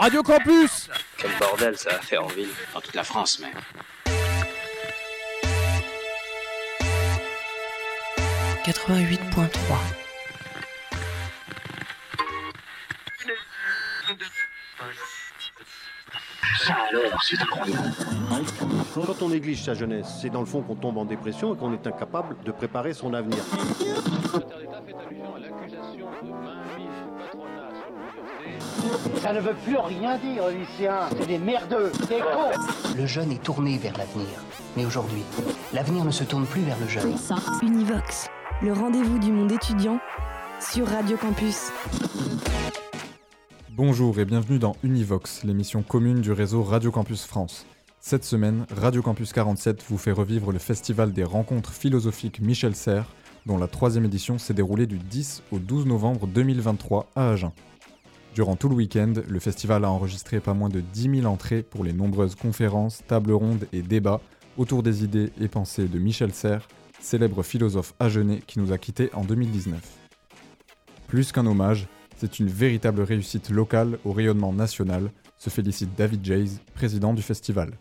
Radio Campus Quel bordel ça va faire en ville. Dans toute la France même. « 88.3 Ça alors, c'est incroyable. Quand on néglige sa jeunesse, c'est dans le fond qu'on tombe en dépression et qu'on est incapable de préparer son avenir. Ça ne veut plus rien dire, lycéens. C'est des merdeux, des cons. Le jeune est tourné vers l'avenir. Mais aujourd'hui, l'avenir ne se tourne plus vers le jeune. Univox, le rendez-vous du monde étudiant sur Radio Campus. Bonjour et bienvenue dans Univox, l'émission commune du réseau Radio Campus France. Cette semaine, Radio Campus 47 vous fait revivre le festival des rencontres philosophiques Michel Serres, dont la troisième édition s'est déroulée du 10 au 12 novembre 2023 à Agen. Durant tout le week-end, le festival a enregistré pas moins de 10 000 entrées pour les nombreuses conférences, tables rondes et débats autour des idées et pensées de Michel Serres, célèbre philosophe agenais qui nous a quittés en 2019. Plus qu'un hommage, c'est une véritable réussite locale au rayonnement national, se félicite David Jays, président du festival.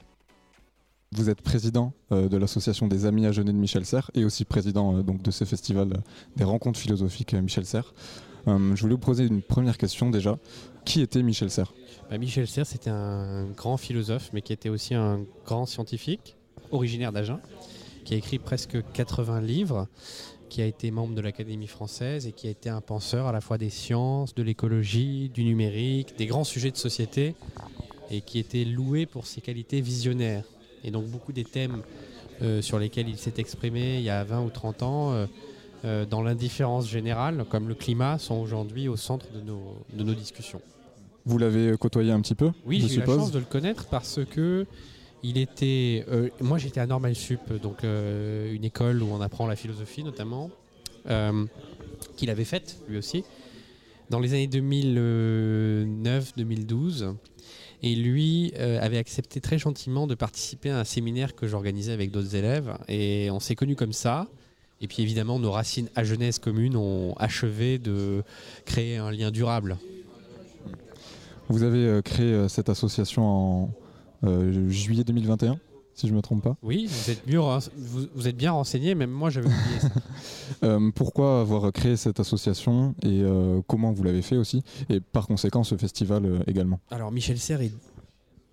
Vous êtes président euh, de l'association des Amis Agenais de Michel Serres et aussi président euh, donc de ce festival euh, des rencontres philosophiques Michel Serres. Euh, je voulais vous poser une première question déjà. Qui était Michel Serres? Bah, Michel Serres, c'était un grand philosophe, mais qui était aussi un grand scientifique, originaire d'Agen, qui a écrit presque 80 livres, qui a été membre de l'Académie française et qui a été un penseur à la fois des sciences, de l'écologie, du numérique, des grands sujets de société, et qui était loué pour ses qualités visionnaires. Et donc beaucoup des thèmes euh, sur lesquels il s'est exprimé il y a 20 ou 30 ans, euh, euh, dans l'indifférence générale, comme le climat, sont aujourd'hui au centre de nos, de nos discussions. Vous l'avez côtoyé un petit peu Oui, j'ai eu la chance de le connaître parce que il était. euh, moi, j'étais à Normal Sup, donc euh, une école où on apprend la philosophie notamment, euh, qu'il avait faite lui aussi dans les années 2009-2012. Et lui euh, avait accepté très gentiment de participer à un séminaire que j'organisais avec d'autres élèves. Et on s'est connus comme ça. Et puis évidemment, nos racines à jeunesse communes ont achevé de créer un lien durable. Vous avez euh, créé euh, cette association en euh, juillet 2021, si je ne me trompe pas. Oui, vous êtes, mieux, vous, vous êtes bien renseigné, même moi j'avais oublié ça. Euh, pourquoi avoir créé cette association et euh, comment vous l'avez fait aussi Et par conséquent, ce festival également? Alors Michel Serres est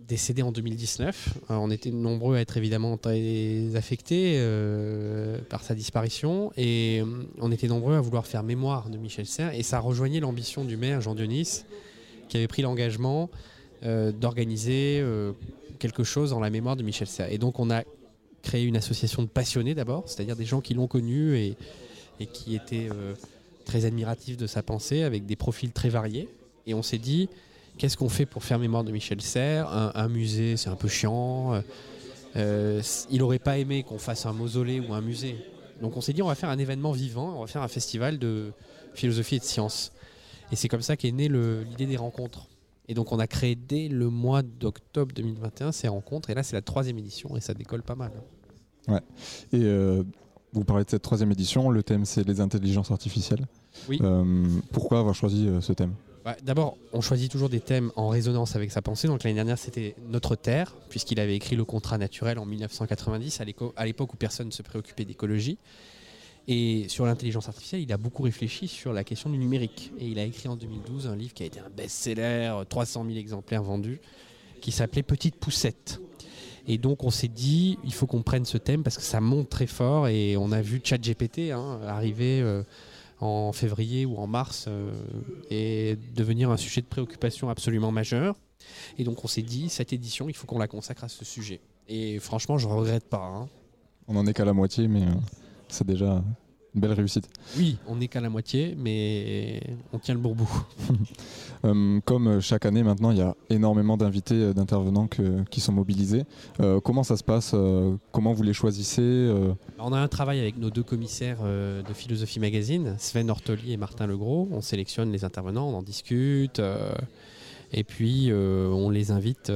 décédé en 2019. Euh, on était nombreux à être évidemment très affectés euh, par sa disparition et euh, on était nombreux à vouloir faire mémoire de Michel Serres et ça rejoignait l'ambition du maire Jean Dionis qui avait pris l'engagement d'organiser quelque chose en la mémoire de Michel Serres. Et donc on a créé une association de passionnés d'abord, c'est-à-dire des gens qui l'ont connu et, qui étaient très admiratifs de sa pensée avec des profils très variés. Et on s'est dit, qu'est-ce qu'on fait pour faire mémoire de Michel Serres? Un, un musée, c'est un peu chiant. Euh, euh, il n'aurait pas aimé qu'on fasse un mausolée ou un musée. Donc on s'est dit, on va faire un événement vivant, on va faire un festival de philosophie et de sciences. Et c'est comme ça qu'est née l'idée des rencontres. Et donc on a créé dès le mois d'octobre 2021 ces rencontres. Et là, c'est la troisième édition et ça décolle pas mal. Et euh, vous parlez de cette troisième édition, le thème c'est les intelligences artificielles. Oui. Euh, pourquoi avoir choisi ce thème? Bah, D'abord, on choisit toujours des thèmes en résonance avec sa pensée. Donc l'année dernière, c'était Notre Terre, puisqu'il avait écrit Le contrat naturel en 1990, à l'époque où personne ne se préoccupait d'écologie. Et sur l'intelligence artificielle, il a beaucoup réfléchi sur la question du numérique. Et il a écrit en 2012 un livre qui a été un best-seller, 300 000 exemplaires vendus, qui s'appelait Petite Poussette. Et donc on s'est dit, il faut qu'on prenne ce thème parce que ça monte très fort. Et on a vu ChatGPT hein, arriver euh, en février ou en mars euh, et devenir un sujet de préoccupation absolument majeur. Et donc on s'est dit, cette édition, il faut qu'on la consacre à ce sujet. Et franchement, je regrette pas. hein. On en est qu'à la moitié, mais euh, c'est déjà une belle réussite. Oui, on n'est qu'à la moitié, mais on tient le bourbou. Euh, comme euh, chaque année maintenant, il y a énormément d'invités, euh, d'intervenants qui sont mobilisés. Euh, comment ça se passe Comment vous les choisissez On a un travail avec nos deux commissaires de Philosophie Magazine, Sven Ortoli et Martin Legros. On sélectionne les intervenants, on en discute, et puis on les invite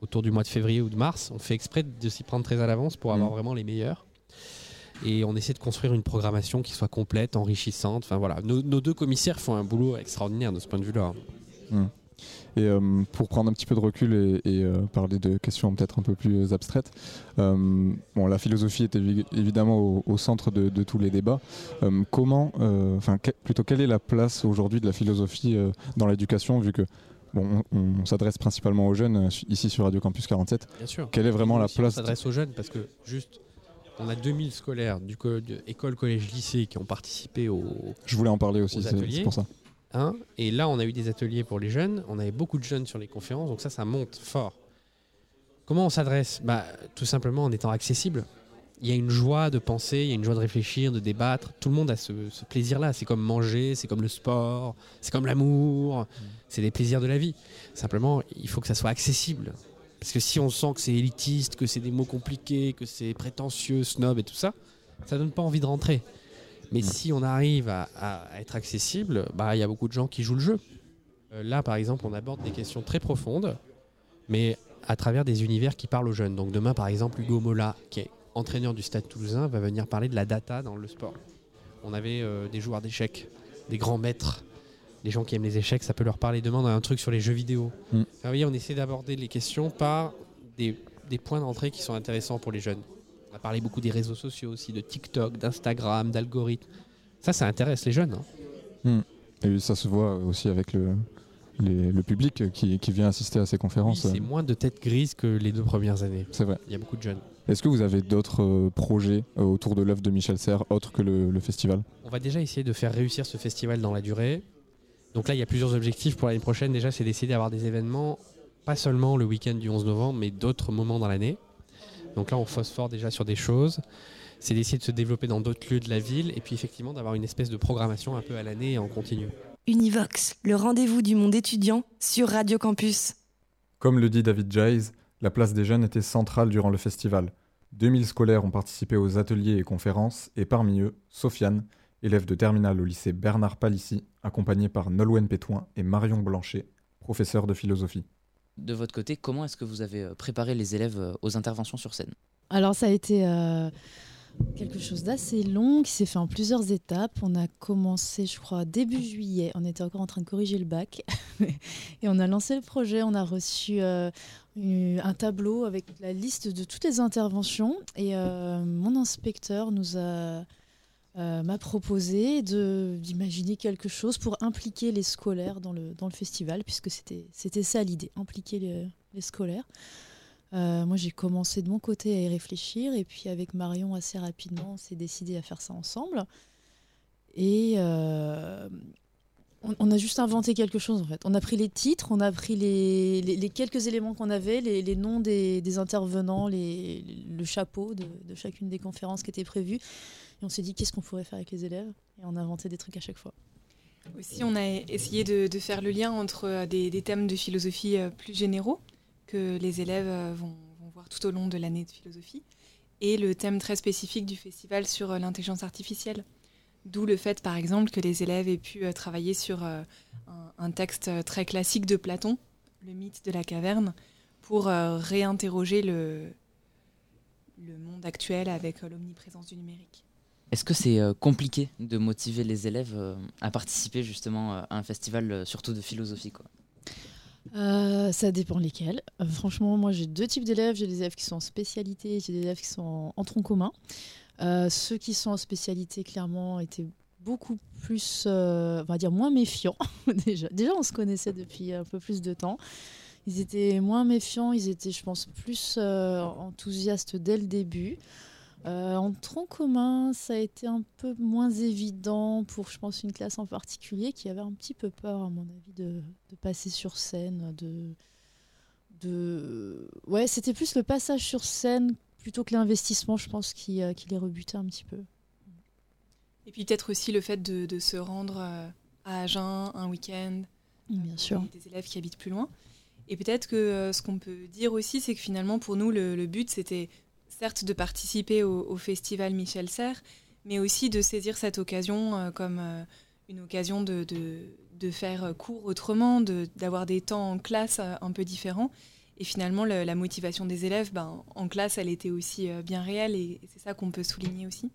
autour du mois de février ou de mars. On fait exprès de s'y prendre très à l'avance pour avoir Mhm. vraiment les meilleurs. Et on essaie de construire une programmation qui soit complète, enrichissante. Enfin voilà, nos, nos deux commissaires font un boulot extraordinaire de ce point de vue-là. Et euh, pour prendre un petit peu de recul et, et, euh, parler de questions peut-être un peu plus abstraites, euh, bon, la philosophie est évi- évidemment au, au centre de, de tous les débats. Comment, enfin, que- plutôt quelle est la place aujourd'hui de la philosophie dans l'éducation, vu que bon, on, on s'adresse principalement aux jeunes ici sur Radio Campus 47. Bien sûr. Quelle est vraiment la aussi, on place s'adresse aux jeunes parce que juste, on a 2000 scolaires du co- de école, collège, lycée qui ont participé au Je voulais en parler aussi, c'est pour ça. hein, et là on a eu des ateliers pour les jeunes, on avait beaucoup de jeunes sur les conférences, donc ça, ça monte fort. Comment on s'adresse? Bah, Tout simplement en étant accessible. Il y a une joie de penser, il y a une joie de réfléchir, de débattre. Tout le monde a ce, ce plaisir-là. C'est comme manger, c'est comme le sport, c'est comme l'amour. C'est des plaisirs de la vie. Simplement, il faut que ça soit accessible. Parce que si on sent que c'est élitiste, que c'est des mots compliqués, que c'est prétentieux, snob et tout ça, ça donne pas envie de rentrer. Mais si on arrive à, à être accessible, bah il y a beaucoup de gens qui jouent le jeu. Euh, là, par exemple, on aborde des questions très profondes, mais à travers des univers qui parlent aux jeunes. Donc demain, par exemple, Hugo Mola, qui est entraîneur du Stade Toulousain, va venir parler de la data dans le sport. On avait euh, des joueurs d'échecs, des grands maîtres, des gens qui aiment les échecs, ça peut leur parler demain un truc sur les jeux vidéo. Mm. Enfin, vous voyez, on essaie d'aborder les questions par des, des points d'entrée qui sont intéressants pour les jeunes. On a parlé beaucoup des réseaux sociaux aussi, de TikTok, d'Instagram, d'algorithmes. Ça, ça intéresse les jeunes. hein. Et ça se voit aussi avec le, les- le public qui, qui vient assister à ces Oui, conférences. c'est moins de têtes grises que les deux premières années. c'est vrai. Il y a beaucoup de jeunes. Est-ce que vous avez d'autres euh, projets euh, autour de l'œuvre de Michel Serres, autres que le, le festival? On va déjà essayer de faire réussir ce festival dans la durée. Donc là, il y a plusieurs objectifs pour l'année prochaine. Déjà, c'est d'essayer d'avoir des événements, pas seulement le week-end du 11 novembre, mais d'autres moments dans l'année. Donc là, on phosphore déjà sur des choses. C'est d'essayer de se développer dans d'autres lieux de la ville et puis effectivement d'avoir une espèce de programmation un peu à l'année et en continu. Univox, le rendez-vous du monde étudiant sur Radio Campus. Comme le dit David Jayes, la place des jeunes était centrale durant le festival. 2000 scolaires ont participé aux ateliers et conférences, et parmi eux, Sofiane, élève de terminale au lycée Bernard Palissy, accompagnée par Nolwenn Pétoin et Marion Blanchet, professeur de philosophie. De votre côté, comment est-ce que vous avez euh, préparé les élèves euh, aux interventions sur scène? Alors ça a été euh, quelque chose d'assez long qui s'est fait en plusieurs étapes. On a commencé, je crois, début juillet. On était encore en train de corriger le bac. et on a lancé le projet. On a reçu euh, un tableau avec la liste de toutes les interventions. Et euh, mon inspecteur nous a... euh, m'a proposé d'imaginer quelque chose pour impliquer les scolaires dans le, dans le festival, puisque c'était ça l'idée, impliquer les- scolaires. Euh, moi, j'ai commencé de mon côté à y réfléchir, et puis avec Marion, assez rapidement, on s'est décidé à faire ça ensemble. Et euh, on, a juste inventé quelque chose, en fait. On a pris les titres, on a pris les, les- quelques éléments qu'on avait, les, noms des, intervenants, le chapeau de, de chacune des conférences qui étaient prévues. Et on s'est dit, qu'est-ce qu'on pourrait faire avec les élèves? Et on a inventé des trucs à chaque fois. Aussi, on a essayé de, faire le lien entre euh, des, thèmes de philosophie euh, plus généraux que les élèves euh, vont, voir tout au long de l'année de philosophie et le thème très spécifique du festival sur l'intelligence artificielle. D'où le fait, par exemple, que les élèves aient pu travailler sur un, texte très classique de Platon, le mythe de la caverne, pour réinterroger le, monde actuel avec l'omniprésence du numérique. Est-ce que c'est euh, compliqué de motiver les élèves euh, à participer justement euh, à un festival, surtout de philosophie quoi? Ça dépend lesquels. Franchement, moi j'ai deux types d'élèves. J'ai des élèves qui sont en spécialité, j'ai des élèves qui sont en, tronc commun. Ceux qui sont en spécialité, clairement, étaient beaucoup plus, on va dire, moins méfiants. déjà. déjà, on se connaissait depuis un peu plus de temps. Ils étaient moins méfiants, ils étaient, je pense, plus enthousiastes dès le début. Euh, en tronc commun, ça a été un peu moins évident pour, je pense, une classe en particulier qui avait un petit peu peur, à mon avis, de, de passer sur scène. De, de... Ouais, c'était plus le passage sur scène plutôt que l'investissement, je pense, qui, euh, qui les rebutait un petit peu. Et puis peut-être aussi le fait de, de se rendre euh, à Agen un week-end. Bien sûr. Des, élèves qui habitent plus loin. Et peut-être que ce qu'on peut dire aussi, c'est que finalement, pour nous, le, le but, c'était certes de participer au, festival Michel Serres, mais aussi de saisir cette occasion euh, comme euh, une occasion de, faire cours autrement, d'avoir des temps en classe euh, un peu différents. Et finalement, le- la motivation des élèves, ben, en classe, elle était aussi bien réelle, et, c'est ça qu'on peut souligner aussi.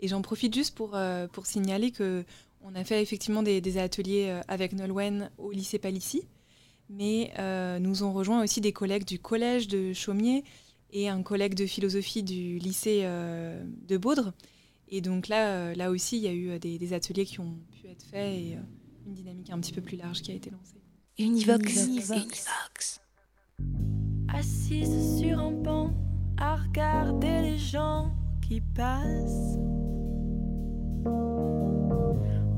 Et j'en profite juste pour, pour signaler que on a fait effectivement des, ateliers avec Nolwenn au lycée Palissy. mais nous ont rejoint aussi des collègues du collège de Chaumier et un collègue de philosophie du lycée de Baudre. Et donc là, là aussi, il y a eu des, ateliers qui ont pu être faits et une dynamique un petit peu plus large qui a été lancée. Univox. Univox. Assise sur un banc à regarder les gens qui passent.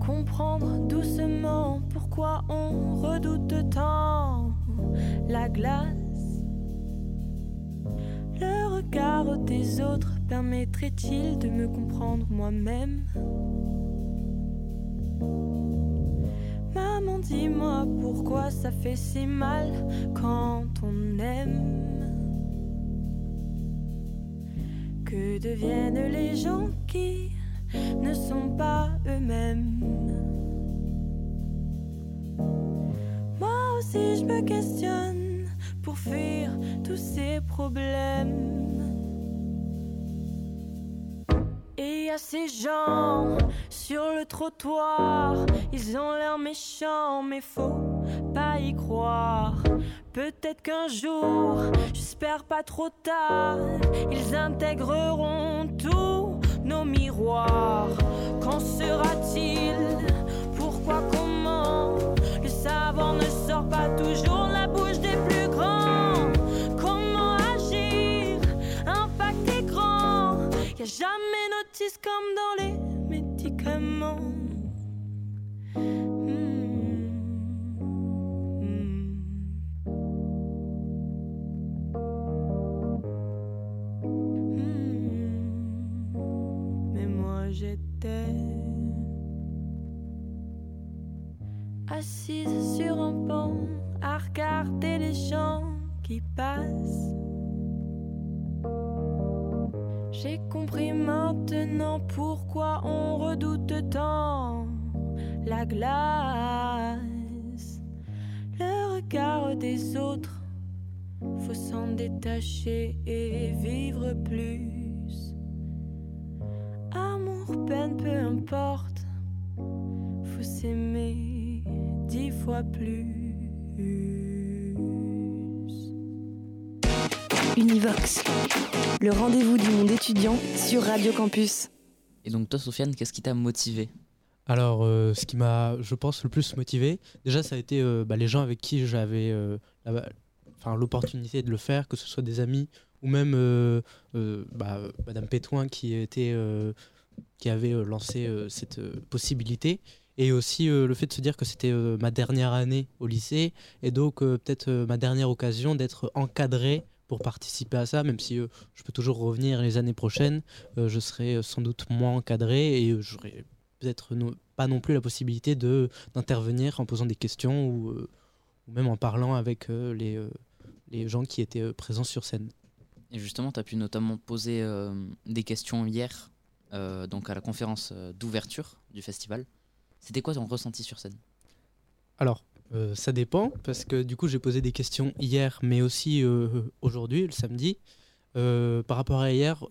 Comprendre doucement pourquoi on redoute tant la glace. Regard des autres permettrait-il de me comprendre moi-même? Maman, dis-moi pourquoi ça fait si mal quand on aime. Que deviennent les gens qui ne sont pas eux-mêmes Moi aussi je me questionne pour fuir tous ces problèmes. A ces gens sur le trottoir, ils ont l'air méchants, mais faut pas y croire. Peut-être qu'un jour, j'espère pas trop tard, ils intégreront tous nos miroirs. Qu'en sera-t-il? Pourquoi, comment? Le savant ne sort pas toujours la bouche des plus grands. Comment agir? Impact grand. Y jamais comme dans les médicaments. Mais moi j'étais assise sur un pont à regarder les gens qui passent. J'ai compris maintenant pourquoi on redoute tant la glace. Le regard des autres, faut s'en détacher et vivre plus. Amour, peine, peu importe, faut s'aimer dix fois plus. Univox, le rendez-vous du monde étudiant sur Radio Campus. Et donc toi, Sofiane, qu'est-ce qui t'a motivé? Alors, euh, ce qui m'a, je pense, le plus motivé, déjà, ça a été euh, bah, les gens avec qui j'avais euh, enfin, l'opportunité de le faire, que ce soit des amis ou même bah, Madame Pétoin qui, était, qui avait lancé cette possibilité et aussi le fait de se dire que c'était ma dernière année au lycée et donc peut-être ma dernière occasion d'être encadré pour participer à ça, même si euh, je peux toujours revenir les années prochaines, euh, je serai euh, sans doute moins encadré et j'aurai peut-être pas non plus la possibilité de d'intervenir en posant des questions ou, ou même en parlant avec les, les gens qui étaient présents sur scène. Et justement, tu as pu notamment poser des questions hier donc à la conférence d'ouverture du festival. C'était quoi ton ressenti sur scène? Alors, euh, ça dépend, parce que du coup j'ai posé des questions hier, mais aussi euh, aujourd'hui, le samedi. Euh, par rapport à hier,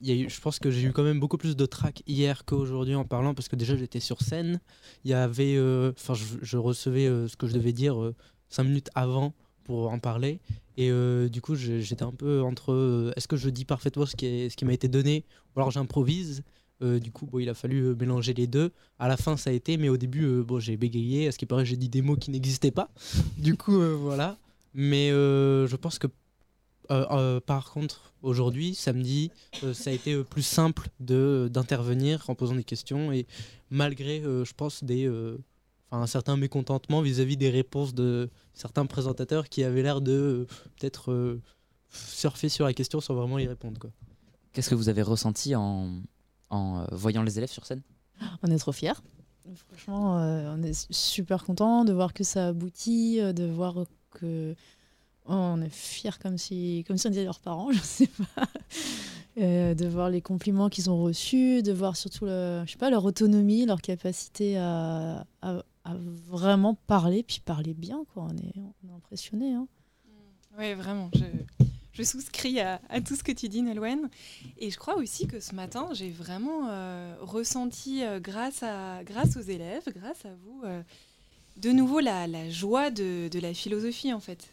y a eu, je pense que j'ai eu quand même beaucoup plus de trac hier qu'aujourd'hui en parlant, parce que déjà j'étais sur scène. Il y avait, enfin, je, recevais ce que je devais dire cinq minutes avant pour en parler, et du coup j'étais un peu entre est-ce que je dis parfaitement ce qui, ce qui m'a été donné, ou alors j'improvise. Euh, du coup, bon, il a fallu euh, mélanger les deux. À la fin, ça a été, mais au début, euh, bon, j'ai bégayé. À ce qui paraît, j'ai dit des mots qui n'existaient pas. du coup, voilà. Mais je pense que, par contre, aujourd'hui, samedi, ça a été plus simple de d'intervenir en posant des questions et malgré, je pense, des Enfin, un certain mécontentement vis-à-vis des réponses de certains présentateurs qui avaient l'air de peut-être surfer sur la question sans vraiment y répondre. Qu'est-ce que vous avez ressenti en, en euh, voyant les élèves sur scène On est trop fiers. Franchement, euh, on est super content de voir que ça aboutit, euh, de voir que oh, on est fiers comme si, comme si on disait leurs parents, je sais pas. de voir les compliments qu'ils ont reçus, de voir surtout le, je sais pas, leur autonomie, leur capacité à, à, vraiment parler, puis parler bien. Quoi. On est, on est impressionné. Hein. Oui, vraiment. Je je souscris à, tout ce que tu dis, Nolwenn. Et je crois aussi que ce matin, j'ai vraiment euh, ressenti, euh, grâce, à, grâce aux élèves, grâce à vous, euh, de nouveau la, joie de, la philosophie en fait.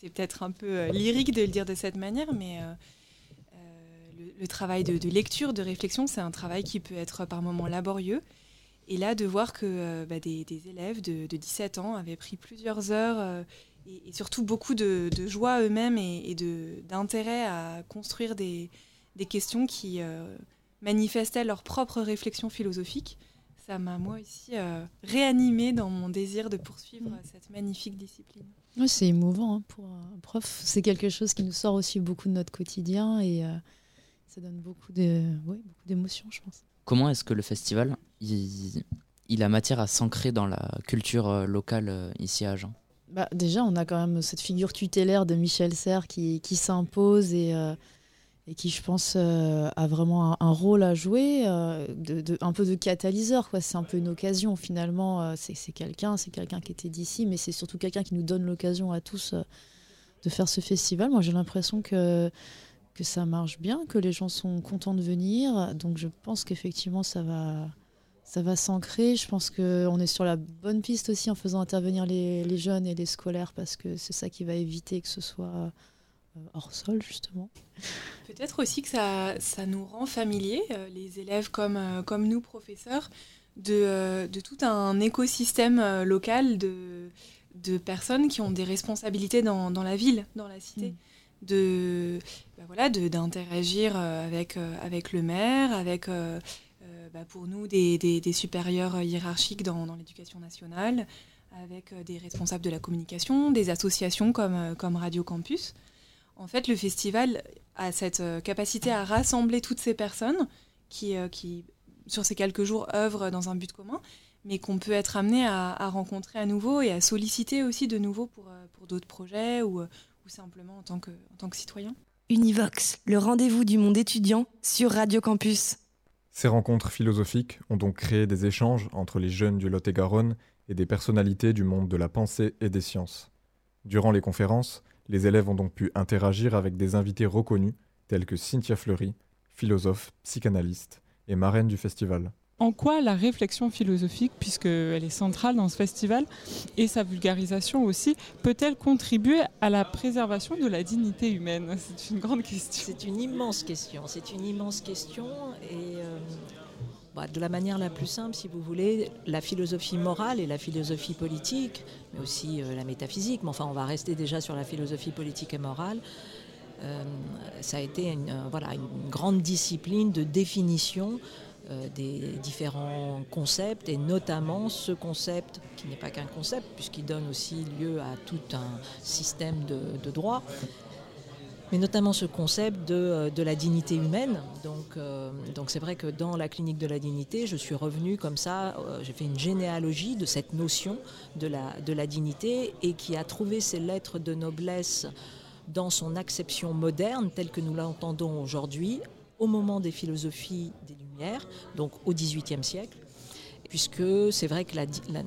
C'est peut-être un peu lyrique de le dire de cette manière, mais le, travail de, lecture, de réflexion, c'est un travail qui peut être par moments laborieux. Et là, de voir que bah, des, élèves de, 17 ans avaient pris plusieurs heures et, et, surtout beaucoup de, joie eux-mêmes et, et d'intérêt à construire des, des questions qui manifestaient leur propre réflexion philosophique, ça m'a moi aussi euh, réanimé dans mon désir de poursuivre mmh. cette magnifique discipline. Ouais, c'est émouvant hein, pour un prof. C'est quelque chose qui nous sort aussi beaucoup de notre quotidien et euh, ça donne beaucoup d'émotions, ouais, je pense. Comment est-ce que le festival, il, il a matière à s'ancrer dans la culture euh, locale euh, ici à Agen? Bah, Déjà, on a quand même cette figure tutélaire de Michel Serres qui, qui s'impose et euh, et qui, je pense, euh, a vraiment un, rôle à jouer, euh, de, un peu de catalyseur. C'est un peu une occasion, finalement. C'est quelqu'un, c'est qui était d'ici, mais c'est surtout quelqu'un qui nous donne l'occasion à tous de faire ce festival. Moi, j'ai l'impression que, que ça marche bien, que les gens sont contents de venir. Donc, je pense qu'effectivement, ça va, ça va s'ancrer. Je pense qu'on est sur la bonne piste aussi en faisant intervenir les, les jeunes et les scolaires, parce que c'est ça qui va éviter que ce soit hors sol, justement. Peut-être aussi que ça, ça, nous rend familiers, euh, les élèves comme, euh, comme nous, professeurs, de, euh, de, tout un écosystème euh, local de, de, personnes qui ont des responsabilités dans, dans la ville, dans la cité. Mmh. De, bah voilà, d'interagir avec, avec le maire, avec bah pour nous des, supérieurs hiérarchiques dans, l'éducation nationale, avec des responsables de la communication, des associations comme, Radio Campus. En fait, le festival a cette euh, capacité à rassembler toutes ces personnes qui, euh, sur ces quelques jours, œuvrent dans un but commun, mais qu'on peut être amené à, rencontrer à nouveau et à solliciter aussi de nouveau pour, euh, d'autres projets ou, simplement en tant que citoyen. Univox, le rendez-vous du monde étudiant sur Radio Campus. Ces rencontres philosophiques ont donc créé des échanges entre les jeunes du Lot-et-Garonne et des personnalités du monde de la pensée et des sciences. Durant les conférences, les élèves ont donc pu interagir avec des invités reconnus tels que Cynthia Fleury, philosophe, psychanalyste et marraine du festival. En quoi la réflexion philosophique, puisqu'elle est centrale dans ce festival, et sa vulgarisation aussi, peut-elle contribuer à la préservation de la dignité humaine? C'est une grande question. C'est une immense question. C'est une immense question. Et euh, bah, de la manière la plus simple, si vous voulez, la philosophie morale et la philosophie politique, mais aussi euh, la métaphysique, mais enfin on va rester déjà sur la philosophie politique et morale, euh, ça a été une, grande discipline de définition des différents concepts et notamment ce concept qui n'est pas qu'un concept puisqu'il donne aussi lieu à tout un système de, de droit mais notamment ce concept de, euh, de la dignité humaine. Donc, euh, donc c'est vrai que dans la clinique de la dignité, je suis revenue comme ça, euh, j'ai fait une généalogie de cette notion de la, de la dignité et qui a trouvé ses lettres de noblesse dans son acception moderne telle que nous l'entendons aujourd'hui au moment des philosophies des Donc au XVIIIe siècle puisque c'est vrai que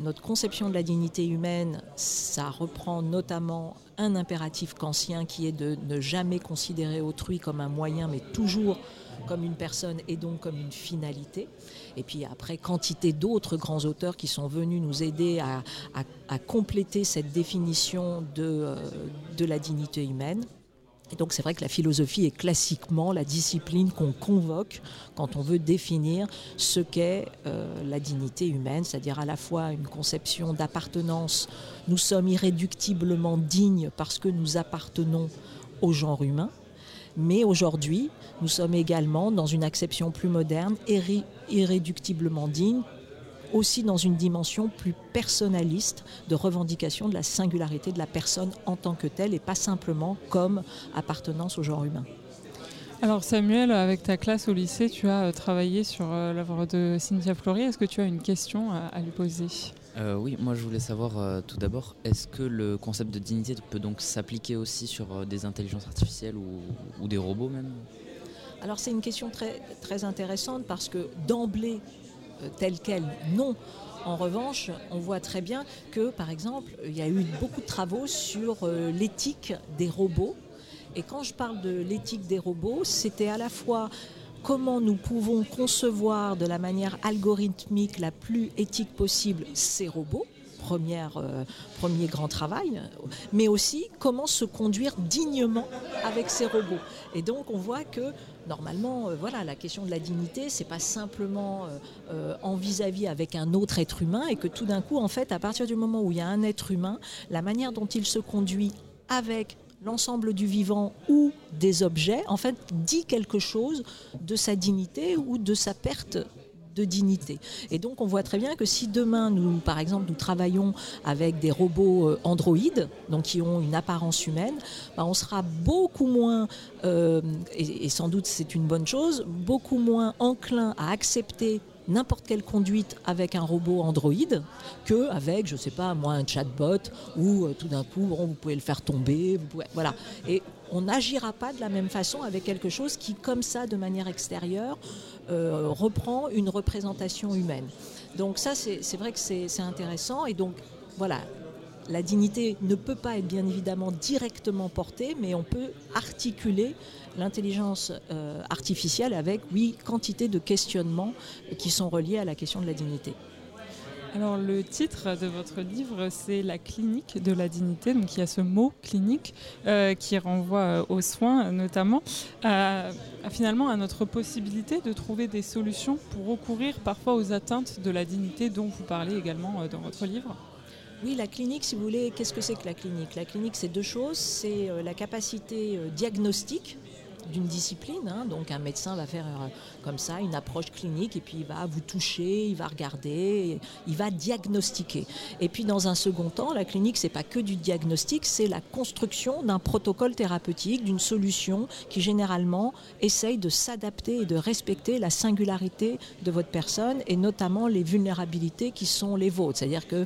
notre conception de la dignité humaine, ça reprend notamment un impératif kantien qui est de ne jamais considérer autrui comme un moyen, mais toujours comme une personne et donc comme une finalité. Et puis après, quantité d'autres grands auteurs qui sont venus nous aider à, compléter cette définition de, euh, de la dignité humaine. Et donc c'est vrai que la philosophie est classiquement la discipline qu'on convoque quand on veut définir ce qu'est euh, la dignité humaine, c'est-à-dire à la fois une conception d'appartenance, nous sommes irréductiblement dignes parce que nous appartenons au genre humain, mais aujourd'hui nous sommes également dans une acception plus moderne, irré irréductiblement dignes aussi dans une dimension plus personnaliste de revendication de la singularité de la personne en tant que telle et pas simplement comme appartenance au genre humain. Alors Samuel, avec ta classe au lycée, tu as travaillé sur euh, l'œuvre de Cynthia Fleury. Est-ce que tu as une question à, à lui poser? Euh, Oui, moi je voulais savoir euh, tout d'abord, est-ce que le concept de dignité peut donc s'appliquer aussi sur euh, des intelligences artificielles ou, ou des robots même? Alors c'est une question très, très intéressante parce que d'emblée, telle qu'elle, non. En revanche, on voit très bien que, par exemple, il y a eu beaucoup de travaux sur euh, l'éthique des robots. Et quand je parle de l'éthique des robots, c'était à la fois comment nous pouvons concevoir de la manière algorithmique la plus éthique possible ces robots, euh, premier grand travail, mais aussi comment se conduire dignement avec ces robots. Et donc on voit que normalement, euh, voilà, la question de la dignité, c'est pas simplement euh, en vis-à-vis avec un autre être humain, et que tout d'un coup, en fait, à partir du moment où il y a un être humain, la manière dont il se conduit avec l'ensemble du vivant ou des objets, en fait, dit quelque chose de sa dignité ou de sa perte de dignité. Et donc on voit très bien que si demain nous, par exemple, nous travaillons avec des robots euh, androïdes, donc qui ont une apparence humaine, bah, on sera beaucoup moins, euh, et, sans doute c'est une bonne chose, beaucoup moins enclin à accepter n'importe quelle conduite avec un robot Android que avec, je sais pas, moi, un chatbot où euh, tout d'un coup, bon, vous pouvez le faire tomber, vous pouvez, voilà. Et on n'agira pas de la même façon avec quelque chose qui, comme ça, de manière extérieure, euh, reprend une représentation humaine. Donc ça, c'est vrai que c'est c'est intéressant. Et donc, voilà, la dignité ne peut pas être bien évidemment directement portée, mais on peut articuler l'intelligence euh, artificielle avec, oui, quantité de questionnements qui sont reliés à la question de la dignité. Alors le titre de votre livre, c'est La clinique de la dignité. Donc il y a ce mot clinique euh, qui renvoie euh, aux soins notamment, finalement à notre possibilité de trouver des solutions pour recourir parfois aux atteintes de la dignité dont vous parlez également euh, dans votre livre. Oui, la clinique, si vous voulez, qu'est-ce que c'est que la clinique? La clinique, c'est deux choses. C'est la capacité diagnostique d'une discipline. hein. Donc un médecin va faire euh, comme ça une approche clinique et puis il va vous toucher, il va regarder, il va diagnostiquer. Et puis dans un second temps, la clinique c'est pas que du diagnostic, c'est la construction d'un protocole thérapeutique, d'une solution qui généralement essaye de s'adapter et de respecter la singularité de votre personne et notamment les vulnérabilités qui sont les vôtres. C'est-à-dire que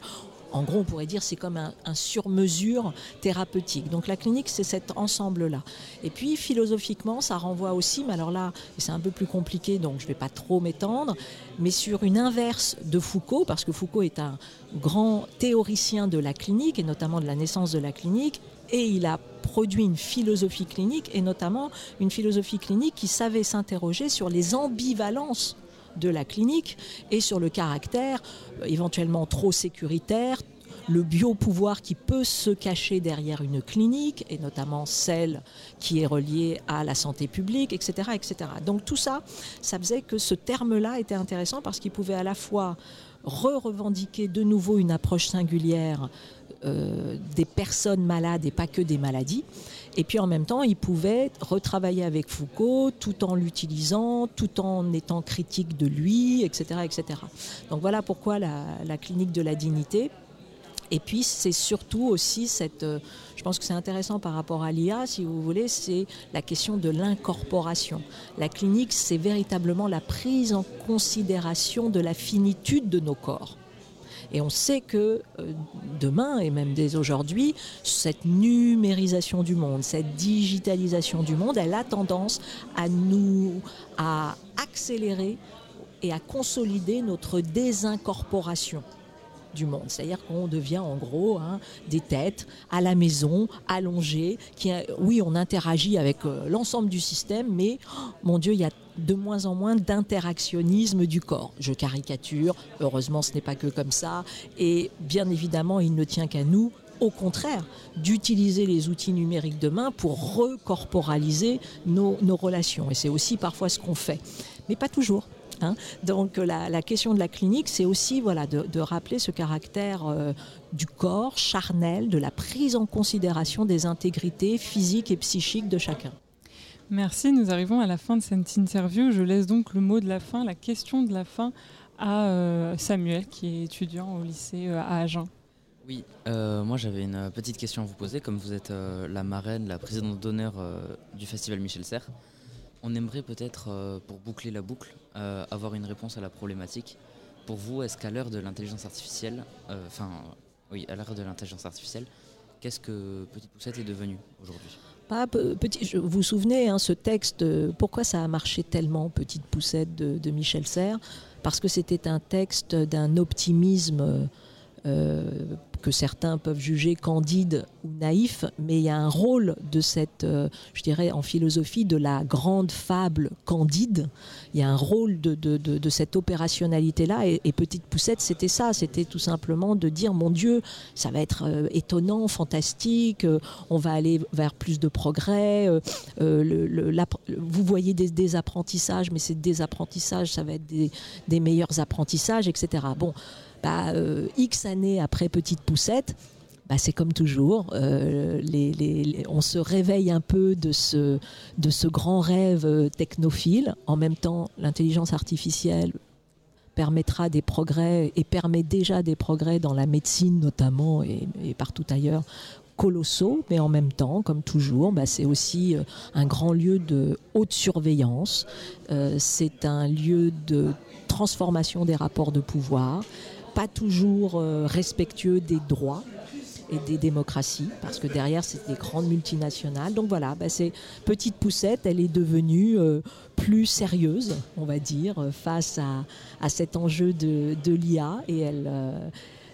en gros, on pourrait dire c'est comme un, un sur-mesure thérapeutique. Donc la clinique, c'est cet ensemble-là. Et puis philosophiquement, ça renvoie aussi, mais alors là, c'est un peu plus compliqué, donc je ne vais pas trop m'étendre, mais sur une inverse de Foucault, parce que Foucault est un grand théoricien de la clinique, et notamment de la naissance de la clinique, et il a produit une philosophie clinique, et notamment une philosophie clinique qui savait s'interroger sur les ambivalences de la clinique et sur le caractère euh, éventuellement trop sécuritaire, le biopouvoir qui peut se cacher derrière une clinique, et notamment celle qui est reliée à la santé publique, etc. etc. Donc tout ça, ça faisait que ce terme-là était intéressant parce qu'il pouvait à la fois re-revendiquer de nouveau une approche singulière euh, des personnes malades et pas que des maladies. Et puis en même temps, il pouvait retravailler avec Foucault tout en l'utilisant, tout en étant critique de lui, etc. etc. Donc voilà pourquoi la, la clinique de la dignité. Et puis c'est surtout aussi cette, euh, je pense que c'est intéressant par rapport à l'IA, si vous voulez, c'est la question de l'incorporation. La clinique, c'est véritablement la prise en considération de la finitude de nos corps. Et on sait que euh, demain, et même dès aujourd'hui, cette numérisation du monde, cette digitalisation du monde, elle a tendance à nous, à accélérer et à consolider notre désincorporation C'est-à-dire qu'on devient en gros hein, des têtes à la maison, allongées, qui, euh, oui, on interagit avec euh, l'ensemble du système, mais oh, mon Dieu, il y a de moins en moins d'interactionnisme du corps. Je caricature, heureusement ce n'est pas que comme ça, et bien évidemment il ne tient qu'à nous, au contraire, d'utiliser les outils numériques demain pour recorporaliser nos, nos relations. Et c'est aussi parfois ce qu'on fait, mais pas toujours. Hein. Donc la, la, question de la clinique, c'est aussi voilà, de, de, rappeler ce caractère euh, du corps charnel, de la prise en considération des intégrités physiques et psychiques de chacun. Merci, nous arrivons à la fin de cette interview. Je laisse donc le mot de la fin, la question de la fin à euh, Samuel, qui est étudiant au lycée euh, à Agen. Oui, euh, moi j'avais une petite question à vous poser. Comme vous êtes euh, la marraine, la présidente d'honneur euh, du festival Michel Serres, on aimerait peut-être, pour boucler la boucle, avoir une réponse à la problématique. Pour vous, est-ce qu'à l'heure de l'intelligence artificielle, enfin, oui, à l'heure de l'intelligence artificielle, qu'est-ce que Petite Poussette est devenu aujourd'hui? Vous vous souvenez, hein, ce texte, pourquoi ça a marché tellement, Petite Poussette de, Michel Serres? Parce que c'était un texte d'un optimisme euh, que certains peuvent juger candide ou naïf, mais il y a un rôle de cette, euh, je dirais en philosophie, de la grande fable candide. Il y a un rôle de, cette opérationnalité-là. Et, Petite Poussette, c'était ça. C'était tout simplement de dire, mon Dieu, ça va être euh, étonnant, fantastique, euh, on va aller vers plus de progrès. Vous voyez des, des, apprentissages, mais ces désapprentissages, ça va être des, des meilleurs apprentissages, etc. Bon, bah, X années après Petite Poussette, bah, c'est comme toujours. Euh, on se réveille un peu de ce, grand rêve euh, technophile. En même temps, l'intelligence artificielle permettra des progrès et permet déjà des progrès dans la médecine notamment et, partout ailleurs colossaux, mais en même temps, comme toujours, bah, c'est aussi euh, un grand lieu de haute surveillance. c'est un lieu de transformation des rapports de pouvoir, pas toujours respectueux des droits et des démocraties, parce que derrière, c'est des grandes multinationales. Donc voilà, bah, c'est petite poussette, elle est devenue euh, plus sérieuse, on va dire, euh, face à, à cet enjeu de, de l'IA, et elle, euh,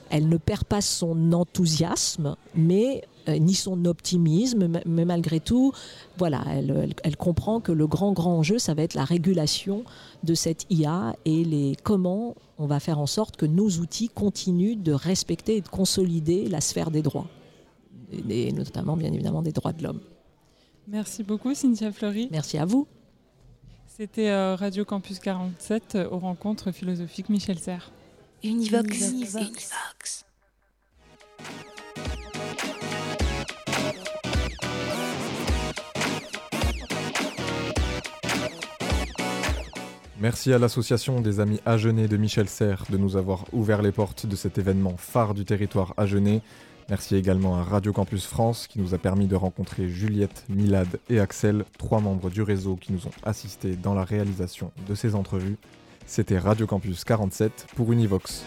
elle ne perd pas son enthousiasme, mais ni son optimisme, mais malgré tout, voilà, elle, elle, comprend que le grand grand enjeu, ça va être la régulation de cette IA et les comment on va faire en sorte que nos outils continuent de respecter et de consolider la sphère des droits, et notamment bien évidemment des droits de l'homme. Merci beaucoup Cynthia Fleury. Merci à vous. C'était euh, Radio Campus 47 euh, aux rencontres philosophiques Michel Serres. Univox. Univox. Merci à l'association des Amis Agenais de Michel Serres de nous avoir ouvert les portes de cet événement phare du territoire agenais. Merci également à Radio Campus France qui nous a permis de rencontrer Juliette, Milad et Axel, trois membres du réseau qui nous ont assistés dans la réalisation de ces entrevues. C'était Radio Campus 47 pour Univox.